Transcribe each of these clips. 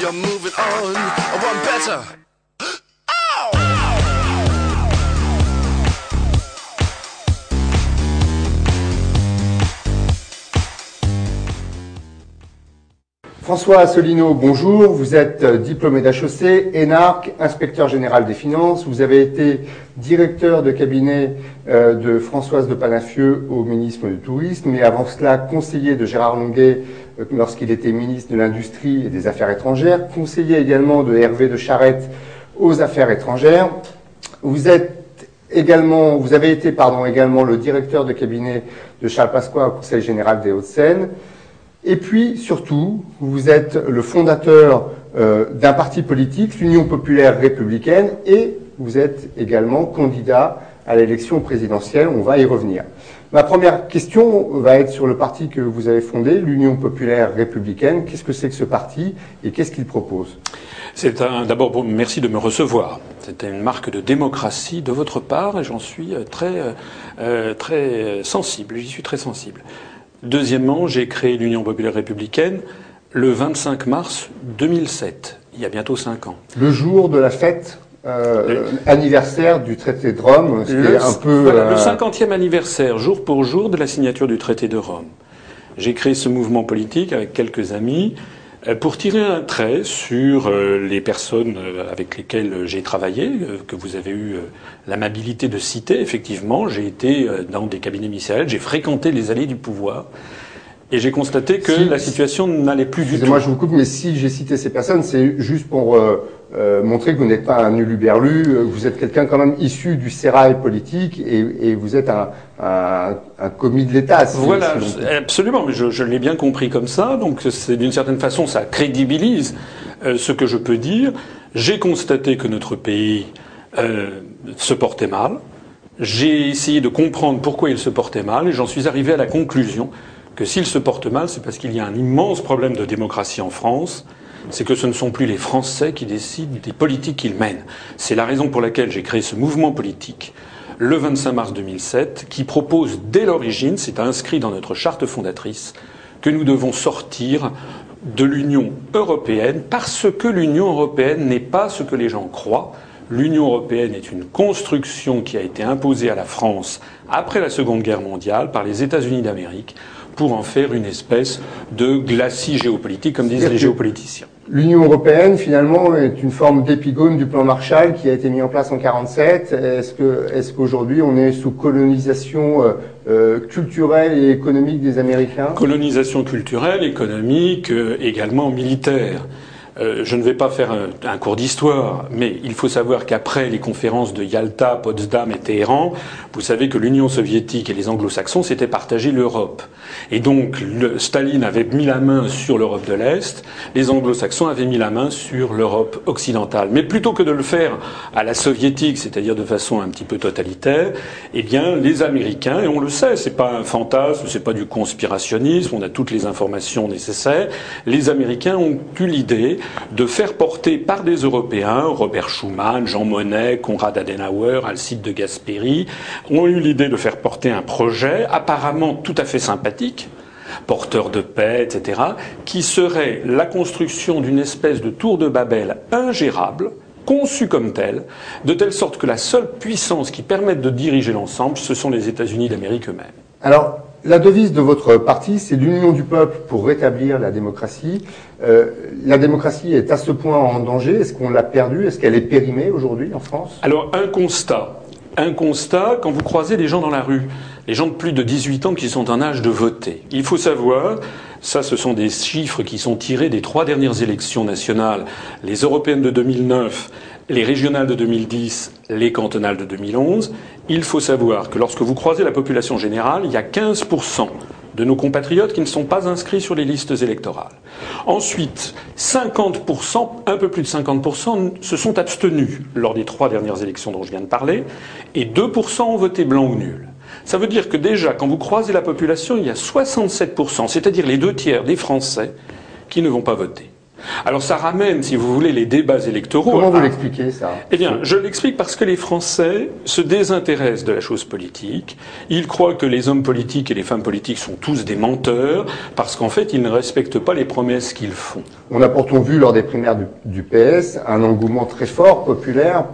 You're moving on. I want better. François Asselineau, bonjour. Vous êtes euh, diplômé d'HEC, énarque, inspecteur général des finances. Vous avez été directeur de cabinet euh, de Françoise de Palafieux au ministre du Tourisme, et avant cela conseiller de Gérard Longuet euh, lorsqu'il était ministre de l'Industrie et des Affaires étrangères, conseiller également de Hervé de Charette aux Affaires étrangères. Vous êtes également, vous avez été pardon, également le directeur de cabinet de Charles Pasqua au Conseil général des Hauts-de-Seine. Et puis, surtout, vous êtes le fondateur euh, d'un parti politique, l'Union populaire républicaine, et vous êtes également candidat à l'élection présidentielle. On va y revenir. Ma première question va être sur le parti que vous avez fondé, l'Union populaire républicaine. Qu'est-ce que c'est que ce parti et qu'est-ce qu'il propose? C'est d'abord merci de me recevoir. C'était une marque de démocratie de votre part et j'en suis très euh, très sensible. J'y suis très sensible. Deuxièmement, j'ai créé l'Union populaire républicaine le 25 mars 2007, il y a bientôt cinq ans. Le jour de la fête euh, anniversaire du traité de Rome, le, un peu... Voilà, le 50e anniversaire, jour pour jour, de la signature du traité de Rome. J'ai créé ce mouvement politique avec quelques amis euh, pour tirer un trait sur euh, les personnes euh, avec lesquelles j'ai travaillé, que vous avez eu l'amabilité de citer, effectivement, j'ai été dans des cabinets ministériels, j'ai fréquenté les allées du pouvoir. Et j'ai constaté que la situation n'allait plus du tout. Moi, je vous coupe, mais si j'ai cité ces personnes, c'est juste pour euh, montrer que vous n'êtes pas un uluberlu, euh, vous êtes quelqu'un quand même issu du sérail politique et, et vous êtes un, un, un commis de l'État. voilà, absolument, mais je, je l'ai bien compris comme ça, donc c'est d'une certaine façon, ça crédibilise euh, ce que je peux dire. J'ai constaté que notre pays se portait mal. J'ai essayé de comprendre pourquoi il se portait mal et j'en suis arrivé à la conclusion que s'il se porte mal, c'est parce qu'il y a un immense problème de démocratie en France c'est que ce ne sont plus les Français qui décident des politiques qu'ils mènent. C'est la raison pour laquelle j'ai créé ce mouvement politique le 25 mars 2007 qui propose dès l'origine, c'est inscrit dans notre charte fondatrice, que nous devons sortir de l'Union européenne parce que l'Union européenne n'est pas ce que les gens croient. L'Union européenne est une construction qui a été imposée à la France après la Seconde Guerre mondiale par les États-Unis d'Amérique pour en faire une espèce de glacis géopolitique, comme disent les géopoliticiens. L'Union européenne, finalement, est une forme d'épigone du plan Marshall qui a été mis en place en 47. Est-ce que, est-ce qu'aujourd'hui on est sous colonisation euh, euh, culturelle et économique des Américains? Colonisation culturelle, économique, euh, également militaire. Euh, je ne vais pas faire un, cours d'histoire, mais il faut savoir qu'après les conférences de Yalta, Potsdam et Téhéran, vous savez que l'Union soviétique et les anglo-saxons s'étaient partagés l'Europe. Et donc Staline avait mis la main sur l'Europe de l'Est, les anglo-saxons avaient mis la main sur l'Europe occidentale. Mais plutôt que de le faire à la soviétique, c'est-à-dire de façon un petit peu totalitaire, eh bien les Américains, et on le sait, c'est pas un fantasme, c'est pas du conspirationnisme, on a toutes les informations nécessaires, les Américains ont eu l'idée de faire porter par des Européens, Robert Schuman, Jean Monnet, Konrad Adenauer, Alcide de Gasperi, ont eu l'idée de faire porter un projet apparemment tout à fait sympathique, porteur de paix, etc., qui serait la construction d'une espèce de tour de Babel ingérable, conçue comme telle, de telle sorte que la seule puissance qui permette de diriger l'ensemble, ce sont les États-Unis d'Amérique eux-mêmes. Alors, la devise de votre parti, c'est l'union du peuple pour rétablir la démocratie. Euh, la démocratie est à ce point en danger. Est-ce qu'on l'a perdue? Est-ce qu'elle est périmée aujourd'hui en France? Alors, un constat. Un constat quand vous croisez des gens dans la rue, les gens de plus de 18 ans qui sont en âge de voter. Il faut savoir, ça ce sont des chiffres qui sont tirés des trois dernières élections nationales, les européennes de 2009, les régionales de 2010, les cantonales de 2011, il faut savoir que lorsque vous croisez la population générale, il y a 15% de nos compatriotes qui ne sont pas inscrits sur les listes électorales. Ensuite, 50%, un peu plus de 50%, se sont abstenus lors des trois dernières élections dont je viens de parler, et 2% ont voté blanc ou nul. Ça veut dire que déjà, quand vous croisez la population, il y a 67%, c'est-à-dire les deux tiers des Français, qui ne vont pas voter. Alors ça ramène, si vous voulez, les débats électoraux. Comment vous à- l'expliquez ça? Eh bien, je l'explique parce que les Français se désintéressent de la chose politique. Ils croient que les hommes politiques et les femmes politiques sont tous des menteurs parce qu'en fait, ils ne respectent pas les promesses qu'ils font. On a pourtant vu lors des primaires du, du PS un engouement très fort, populaire,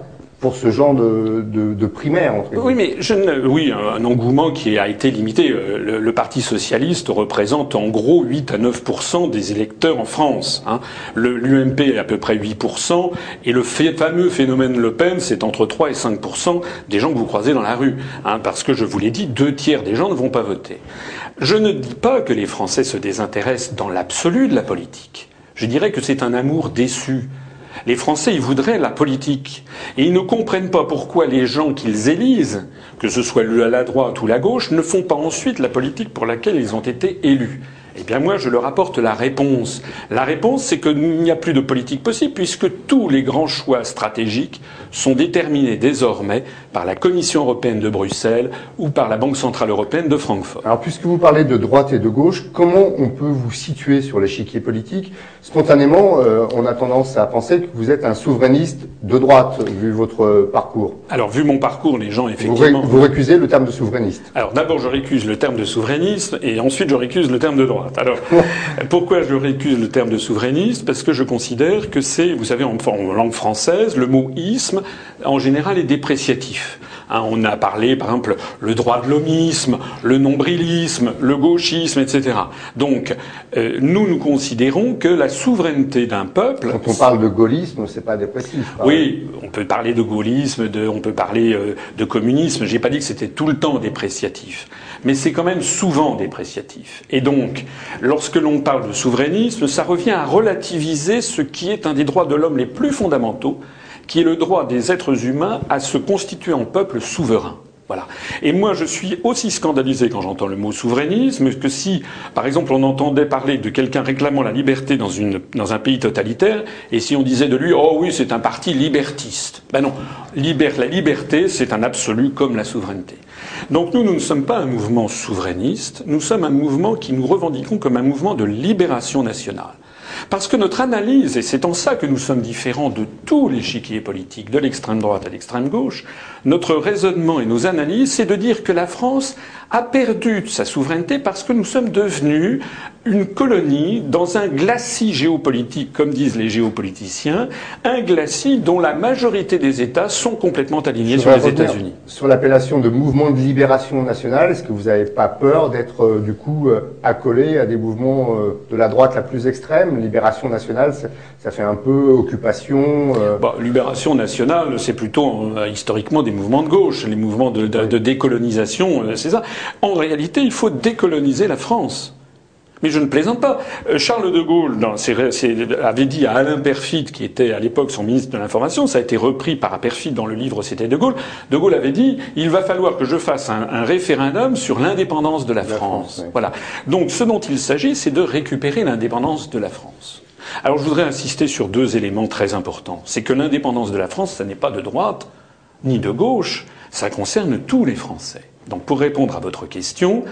pour ce genre de, de, de primaire. Entre Oui, guillemets. mais je ne, oui, un, engouement qui a été limité. Euh, Le, le Parti socialiste représente en gros 8 à 9% des électeurs en France. Hein. Le- L'UMP est à peu près 8 et le fait- fameux phénomène Le Pen, c'est entre 3 et 5% des gens que vous croisez dans la rue. Hein, parce que je vous l'ai dit, deux tiers des gens ne vont pas voter. Je ne dis pas que les Français se désintéressent dans l'absolu de la politique. Je dirais que c'est un amour déçu. Les Français, ils voudraient la politique. Et ils ne comprennent pas pourquoi les gens qu'ils élisent, que ce soit la droite ou la gauche, ne font pas ensuite la politique pour laquelle ils ont été élus. Eh bien moi, je leur apporte la réponse. La réponse, c'est qu'il n'y a plus de politique possible puisque tous les grands choix stratégiques sont déterminés désormais par la Commission européenne de Bruxelles ou par la Banque centrale européenne de Francfort. Alors, puisque vous parlez de droite et de gauche, comment on peut vous situer sur l'échiquier politique? Spontanément, euh, on a tendance à penser que vous êtes un souverainiste de droite, vu votre parcours. Alors, vu mon parcours, les gens, Vous, ré- effectivement... vous récusez le terme de souverainiste. Alors d'abord je récuse le terme de souverainisme et ensuite je récuse le terme de droite. Alors pourquoi je récuse le terme de souverainiste? Parce que je considère que c'est, vous savez, en, en langue française, le mot isme en général est dépréciatif. Hein, on a parlé, par exemple, le droit de l'homisme, le nombrilisme, le gauchisme, etc. Donc, euh, nous, nous considérons que la souveraineté d'un peuple... Quand on parle de gaullisme, c'est pas dépressif. hein. Oui, on peut parler de gaullisme, de, on peut parler euh, de communisme. J'ai pas dit que c'était tout le temps dépréciatif, mais c'est quand même souvent dépréciatif. Et donc, lorsque l'on parle de souverainisme, ça revient à relativiser ce qui est un des droits de l'homme les plus fondamentaux, qui est le droit des êtres humains à se constituer en peuple souverain. Voilà. Et moi, je suis aussi scandalisé quand j'entends le mot souverainisme que si, par exemple, on entendait parler de quelqu'un réclamant la liberté dans, un pays totalitaire, et si on disait de lui, oh oui, c'est un parti libertiste. Ben non. La liberté, c'est un absolu comme la souveraineté. Donc nous, nous ne sommes pas un mouvement souverainiste, nous sommes un mouvement qui nous revendiquons comme un mouvement de libération nationale. Parce que notre analyse, et c'est en ça que nous sommes différents de tous les chiquiers politiques, de l'extrême droite à l'extrême gauche, notre raisonnement et nos analyses, c'est de dire que la France a perdu sa souveraineté parce que nous sommes devenus une colonie dans un glacis géopolitique, comme disent les géopoliticiens, un glacis dont la majorité des États sont complètement alignés sur les États-Unis. Sur l'appellation de mouvement de libération nationale, est-ce que vous n'avez pas peur d'être euh, du coup euh, accolé à des mouvements euh, de la droite la plus extrême Libération nationale, ça, ça fait un peu occupation. euh, Bah, libération nationale, c'est plutôt euh, historiquement des mouvements de gauche, les mouvements de, de- de décolonisation, euh, c'est ça. En réalité, il faut décoloniser la France. Mais je ne plaisante pas. Euh, Charles de Gaulle dans ses ré- ses- avait dit à Alain Perfit, qui était à l'époque son ministre de l'Information, ça a été repris par Perfit dans le livre C'était de Gaulle. De Gaulle avait dit il va falloir que je fasse un, un référendum sur l'indépendance de la, la France. France, oui. Voilà. Donc ce dont il s'agit, c'est de récupérer l'indépendance de la France. Alors je voudrais insister sur deux éléments très importants. C'est que l'indépendance de la France, ça n'est pas de droite ni de gauche, ça concerne tous les Français. Donc pour répondre à votre question,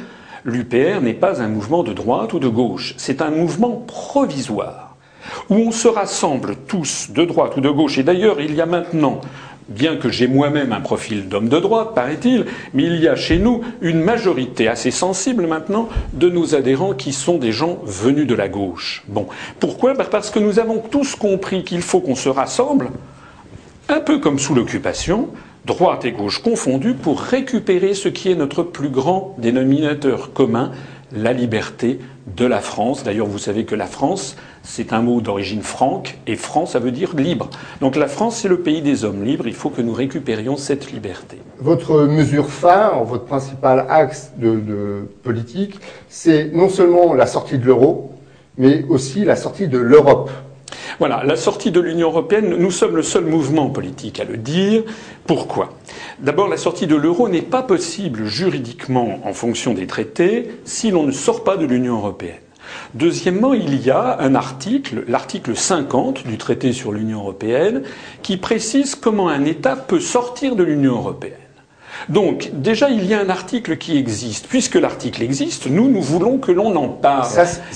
l'UPR n'est pas un mouvement de droite ou de gauche, c'est un mouvement provisoire où on se rassemble tous de droite ou de gauche. Et d'ailleurs, il y a maintenant, bien que j'ai moi-même un profil d'homme de droite, paraît-il, mais il y a chez nous une majorité assez sensible maintenant de nos adhérents qui sont des gens venus de la gauche. Bon, pourquoi? Ben Parce que nous avons tous compris qu'il faut qu'on se rassemble, un peu comme sous l'occupation, droite et gauche confondues, pour récupérer ce qui est notre plus grand dénominateur commun, la liberté de la France. D'ailleurs, vous savez que la France, c'est un mot d'origine franque, et France, ça veut dire libre. Donc la France, c'est le pays des hommes libres, il faut que nous récupérions cette liberté. Votre mesure phare, votre principal axe de, de politique, c'est non seulement la sortie de l'euro, mais aussi la sortie de l'Europe. Voilà, la sortie de l'Union européenne, nous sommes le seul mouvement politique à le dire. Pourquoi? D'abord, la sortie de l'euro n'est pas possible juridiquement en fonction des traités si l'on ne sort pas de l'Union européenne. Deuxièmement, il y a un article, l'article 50 du traité sur l'Union européenne, qui précise comment un État peut sortir de l'Union européenne. Donc, déjà, il y a un article qui existe. Puisque l'article existe, nous, nous voulons que l'on en parle.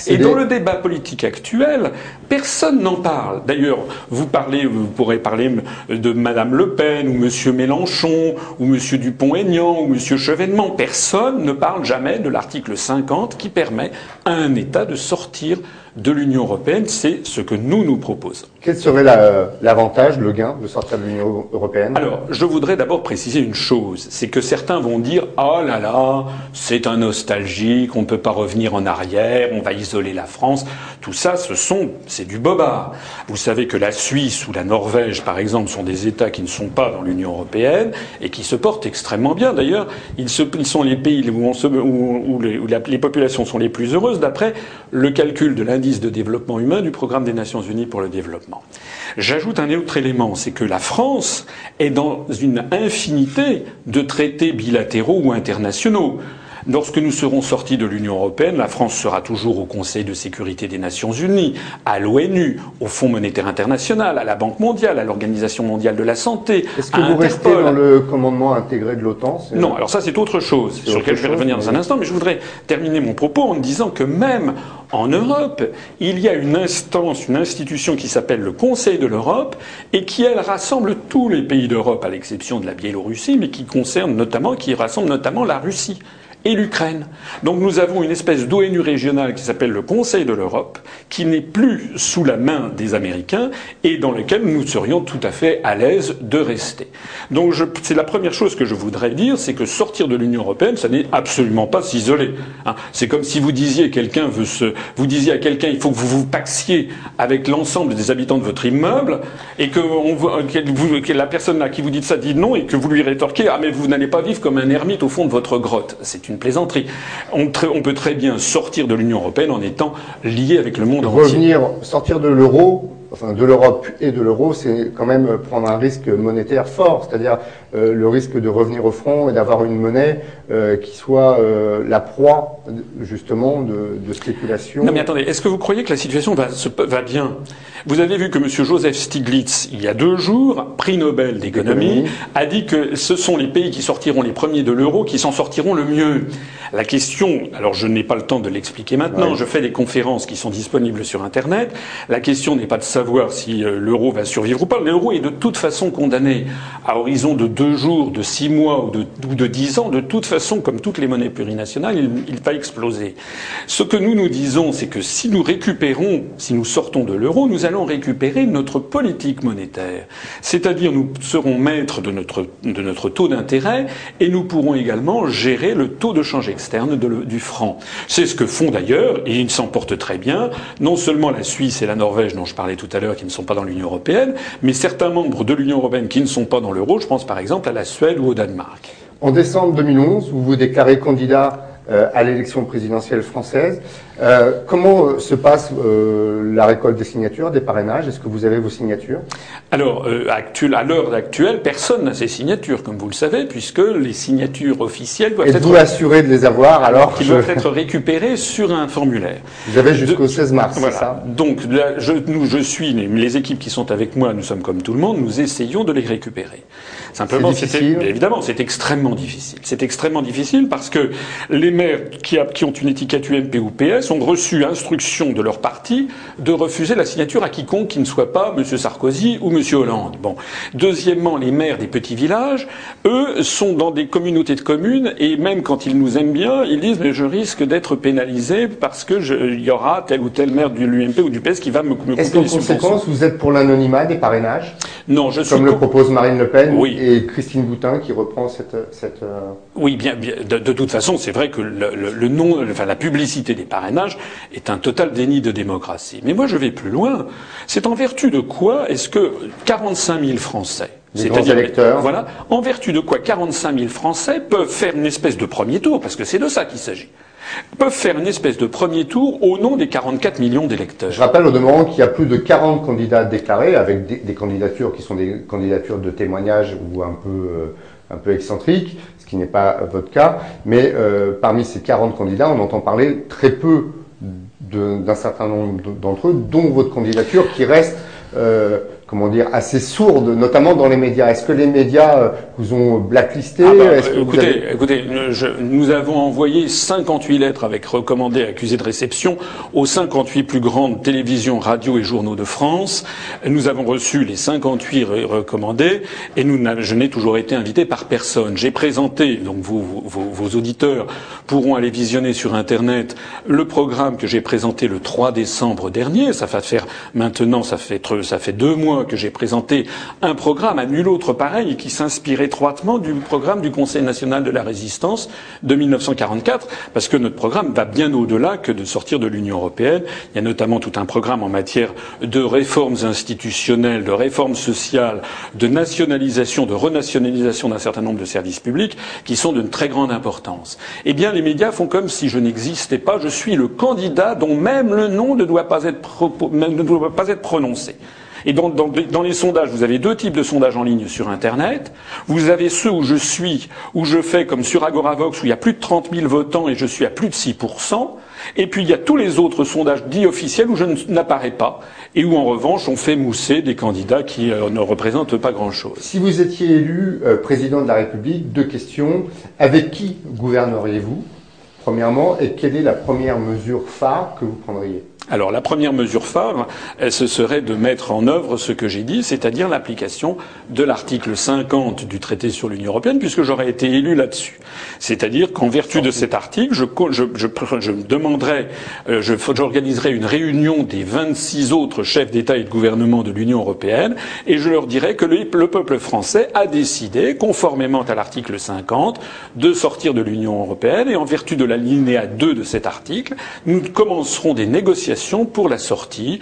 Et dans le débat politique actuel, personne n'en parle. D'ailleurs, vous parlez, vous pourrez parler de Madame Le Pen, ou Monsieur Mélenchon, ou Monsieur Dupont-Aignan, ou Monsieur Chevènement. Personne ne parle jamais de l'article 50 qui permet à un État de sortir de l'Union européenne, c'est ce que nous nous proposons. Quel serait l'avantage, le gain de sortir de l'Union européenne? Alors, je voudrais d'abord préciser une chose, c'est que certains vont dire « Oh là là, c'est un nostalgique, on ne peut pas revenir en arrière, on va isoler la France ». Tout ça, ce sont, c'est du bobard. Vous savez que la Suisse ou la Norvège, par exemple, sont des États qui ne sont pas dans l'Union européenne et qui se portent extrêmement bien. D'ailleurs, ils, sont les pays où, les, populations sont les plus heureuses d'après le calcul de l'indice de développement humain du programme des Nations Unies pour le développement. J'ajoute un autre élément, c'est que la France est dans une infinité de traités bilatéraux ou internationaux. Lorsque nous serons sortis de l'Union européenne, la France sera toujours au Conseil de sécurité des Nations unies, à l'ONU, au Fonds monétaire international, à la Banque mondiale, à l'Organisation mondiale de la santé. Est-ce que vous restez dans le commandement intégré de l'OTAN Non, alors ça c'est autre chose, sur lequel je vais revenir dans un instant, mais je voudrais terminer mon propos en disant que même en Europe, il y a une instance, une institution qui s'appelle le Conseil de l'Europe et qui, elle, rassemble tous les pays d'Europe, à l'exception de la Biélorussie, mais qui concerne notamment, qui rassemble notamment la Russie et l'Ukraine. Donc nous avons une espèce d'ONU régionale qui s'appelle le Conseil de l'Europe, qui n'est plus sous la main des Américains et dans lequel nous serions tout à fait à l'aise de rester. Donc c'est la première chose que je voudrais dire, c'est que sortir de l'Union européenne, ça n'est absolument pas s'isoler. Hein. C'est comme si vous disiez à quelqu'un il faut que vous vous paxiez avec l'ensemble des habitants de votre immeuble et que, que la personne là qui vous dit ça dit non et que vous lui rétorquez ah mais vous n'allez pas vivre comme un ermite au fond de votre grotte. Plaisanterie. On, peut très bien sortir de l'Union européenne en étant lié avec le monde entier. Revenir, sortir de l'euro, enfin de l'Europe et de l'euro, c'est quand même prendre un risque monétaire fort, c'est-à-dire euh, le risque de revenir au front et d'avoir une monnaie euh, qui soit euh, la proie justement de, de, spéculation. Non mais attendez, est-ce que vous croyez que la situation va, va bien? Vous avez vu que M. Joseph Stiglitz, il y a deux jours, prix Nobel d'économie, a dit que ce sont les pays qui sortiront les premiers de l'euro qui s'en sortiront le mieux. La question, alors je n'ai pas le temps de l'expliquer maintenant, je fais des conférences qui sont disponibles sur Internet. La question n'est pas de savoir si euh, l'euro va survivre ou pas. L'euro est de toute façon condamné à horizon de deux jours, de six mois ou de, dix ans. De toute façon, comme toutes les monnaies plurinationales, il, va exploser. Ce que nous nous disons, c'est que si nous récupérons, si nous sortons de l'euro, nous allons récupérer notre politique monétaire. C'est-à-dire, nous serons maîtres de notre, taux d'intérêt et nous pourrons également gérer le taux de change externe du franc. C'est ce que font d'ailleurs, et ils s'en portent très bien, non seulement la Suisse et la Norvège dont je parlais tout à l'heure qui ne sont pas dans l'Union européenne, mais certains membres de l'Union européenne qui ne sont pas dans l'euro, je pense par exemple à la Suède ou au Danemark. En décembre 2011, vous vous déclarez candidat euh, à l'élection présidentielle française. Euh, comment euh, se passe euh, la récolte des signatures, des parrainages? Est-ce que vous avez vos signatures? Alors, euh, actuel, à l'heure actuelle, personne n'a ses signatures, comme vous le savez, puisque les signatures officielles doivent être... assuré de les avoir alors Qui doivent être récupérées sur un formulaire? Vous avez jusqu'au 16 mars, voilà. ça? Donc, je, nous, je suis, les équipes qui sont avec moi, nous sommes comme tout le monde, nous essayons de les récupérer. Simplement, c'est évidemment, c'est extrêmement difficile. C'est extrêmement difficile parce que les maires qui, a, qui ont une étiquette UMP ou PS ont reçu instruction de leur parti de refuser la signature à quiconque qui ne soit pas M. Sarkozy ou M. Hollande. Bon. Deuxièmement, les maires des petits villages, eux, sont dans des communautés de communes et même quand ils nous aiment bien, ils disent mais je risque d'être pénalisé parce que il y aura tel ou tel maire de l'UMP ou du PS qui va me, me Est-ce qu'en conséquence, vous êtes pour l'anonymat des parrainages? Non, je suis comme le propose Marine Le Pen et Christine Boutin qui reprend cette. cette euh, Oui, bien, bien de, de, toute façon, c'est vrai que le, le, le nom, enfin la publicité des parrainages est un total déni de démocratie. Mais moi, je vais plus loin. C'est en vertu de quoi est-ce que 45 000 Français c'est-à-dire, voilà, en vertu de quoi 45 000 Français peuvent faire une espèce de premier tour, parce que c'est de ça qu'il s'agit, peuvent faire une espèce de premier tour au nom des 44 millions d'électeurs. Je rappelle au demeurant qu'il y a plus de 40 candidats déclarés, avec des, des, candidatures qui sont des candidatures de témoignage ou un peu, euh, un peu excentriques, qui n'est pas votre cas, mais euh, parmi ces 40 candidats, on entend parler très peu d'un certain nombre d'entre eux, dont votre candidature, qui reste, euh, comment dire, assez sourde, notamment dans les médias. Est-ce que les médias euh, vous ont blacklisté ah bah, écoutez, écoutez nous avons envoyé 58 lettres avec recommandés accusés de réception aux 58 plus grandes télévisions, radios et journaux de France. Nous avons reçu les 58 recommandés et nous, je n'ai toujours été invité par personne. J'ai présenté, donc vos, vos auditeurs pourront aller visionner sur Internet le programme que j'ai présenté le 3 décembre dernier. Ça va faire maintenant, ça fait, ça fait deux mois que j'ai présenté un programme à nul autre pareil qui s'inspire étroitement du programme du Conseil national de la résistance de 1944, parce que notre programme va bien au-delà que de sortir de l'Union européenne. Il y a notamment tout un programme en matière de réformes institutionnelles, de réformes sociales, de nationalisation, de renationalisation d'un certain nombre de services publics qui sont d'une très grande importance. Eh bien, les médias font comme si je n'existais pas. Je suis le candidat dont même le nom ne doit pas être, ne doit pas être prononcé. Et dans, dans, les sondages, vous avez deux types de sondages en ligne sur Internet. Vous avez ceux où je suis, où je fais comme sur Agoravox, où il y a plus de 30 000 votants et je suis à plus de 6 et puis il y a tous les autres sondages dits officiels où je n'apparais pas et où en revanche on fait mousser des candidats qui euh, ne représentent pas grand-chose. Si vous étiez élu euh, président de la République, deux questions. Avec qui gouverneriez-vous, premièrement, et quelle est la première mesure phare que vous prendriez? Alors la première mesure phare, ce serait de mettre en œuvre ce que j'ai dit, c'est-à-dire l'application de l'article 50 du traité sur l'Union européenne, puisque j'aurais été élu là-dessus. C'est-à-dire qu'en vertu de cet article, je demanderai, euh, j'organiserai une réunion des 26 autres chefs d'État et de gouvernement de l'Union européenne, et je leur dirai que le, le peuple français a décidé, conformément à l'article 50, de sortir de l'Union européenne, et en vertu de l'alinéa 2 de cet article, nous commencerons des négociations pour la sortie,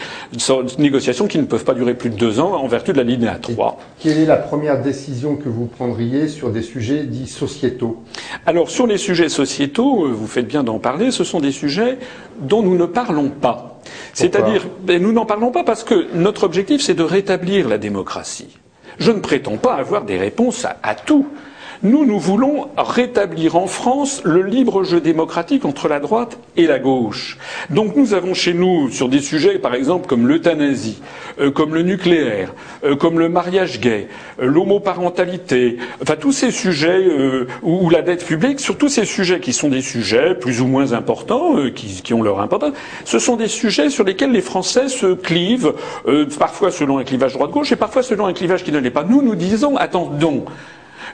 négociations qui ne peuvent pas durer plus de deux ans en vertu de la ligne 3. quelle est la première décision que vous prendriez sur des sujets dits sociétaux? Alors sur les sujets sociétaux, euh, vous faites bien d'en parler, ce sont des sujets dont nous ne parlons pas. C'est-à-dire, ben, nous n'en parlons pas parce que notre objectif, c'est de rétablir la démocratie. Je ne prétends pas avoir des réponses à tout. Nous, nous voulons rétablir en France le libre jeu démocratique entre la droite et la gauche. Donc nous avons chez nous, sur des sujets par exemple comme l'euthanasie, euh, comme le nucléaire, euh, comme le mariage gay, euh, l'homoparentalité, enfin tous ces sujets ou, la dette publique, sur tous ces sujets qui sont des sujets plus ou moins importants, qui, qui, ont leur importance, ce sont des sujets sur lesquels les Français se clivent, parfois selon un clivage droite-gauche et parfois selon un clivage qui ne l'est pas. Nous, nous disons, attendons,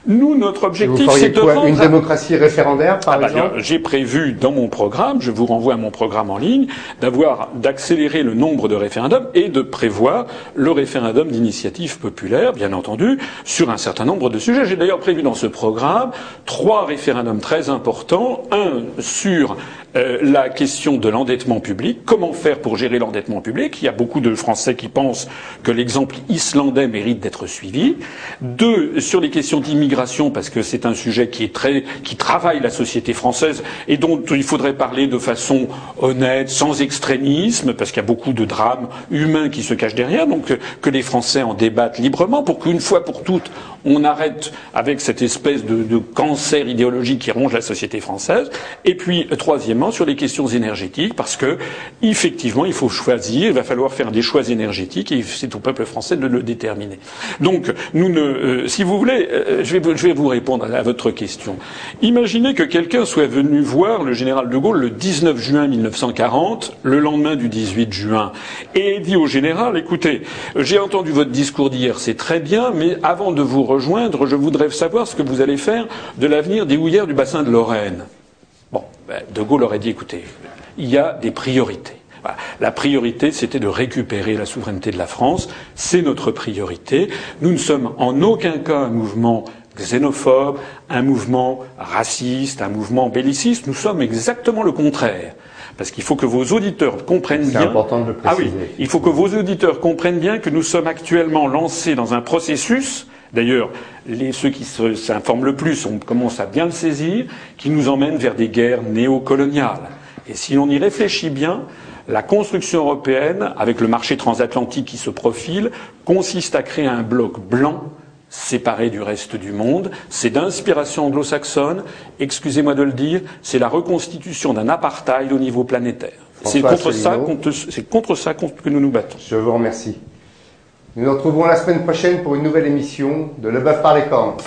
nous, notre objectif, c'est de rendre... Une démocratie référendaire, par ah bah, exemple J'ai prévu dans mon programme, je vous renvoie à mon programme en ligne, d'avoir d'accélérer le nombre de référendums et de prévoir le référendum d'initiative populaire, bien entendu, sur un certain nombre de sujets. J'ai d'ailleurs prévu dans ce programme trois référendums très importants. Un sur euh, la question de l'endettement public. Comment faire pour gérer l'endettement public Il y a beaucoup de Français qui pensent que l'exemple islandais mérite d'être suivi. Deux, sur les questions d'immigration, parce que c'est un sujet qui est très, qui travaille la société française et dont il faudrait parler de façon honnête, sans extrémisme, parce qu'il y a beaucoup de drames humains qui se cachent derrière. Donc que les Français en débattent librement pour qu'une fois pour toutes on arrête avec cette espèce de, cancer idéologique qui ronge la société française. Et puis, troisièmement, sur les questions énergétiques, parce que, effectivement, il faut choisir, il va falloir faire des choix énergétiques et c'est au peuple français de le déterminer. Donc, nous ne, euh, si vous voulez, euh, je, vais, je, vais, vous répondre à, votre question. Imaginez que quelqu'un soit venu voir le général de Gaulle le 19 juin 1940, le lendemain du 18 juin, et dit au général, écoutez, j'ai entendu votre discours d'hier, c'est très bien, mais avant de vous rejoindre, je voudrais savoir ce que vous allez faire de l'avenir des houillères du bassin de Lorraine. Bon, ben, De Gaulle aurait dit, écoutez, il y a des priorités. La priorité, c'était de récupérer la souveraineté de la France. C'est notre priorité. Nous ne sommes en aucun cas un mouvement xénophobe, un mouvement raciste, un mouvement belliciste. Nous sommes exactement le contraire. Parce qu'il faut que vos auditeurs comprennent bien. C'est important de le préciser. Ah oui, il faut que vos auditeurs comprennent bien que nous sommes actuellement lancés dans un processus D'ailleurs, ceux qui s'informent le plus, on commence à bien le saisir, qui nous emmènent vers des guerres néocoloniales. Et si l'on y réfléchit bien, la construction européenne, avec le marché transatlantique qui se profile, consiste à créer un bloc blanc séparé du reste du monde. C'est d'inspiration anglo-saxonne. Excusez-moi de le dire, c'est la reconstitution d'un apartheid au niveau planétaire. C'est contre, ça, contre ça que nous nous battons. Je vous remercie. Nous nous retrouvons la semaine prochaine pour une nouvelle émission de Le Bœuf par les cornes.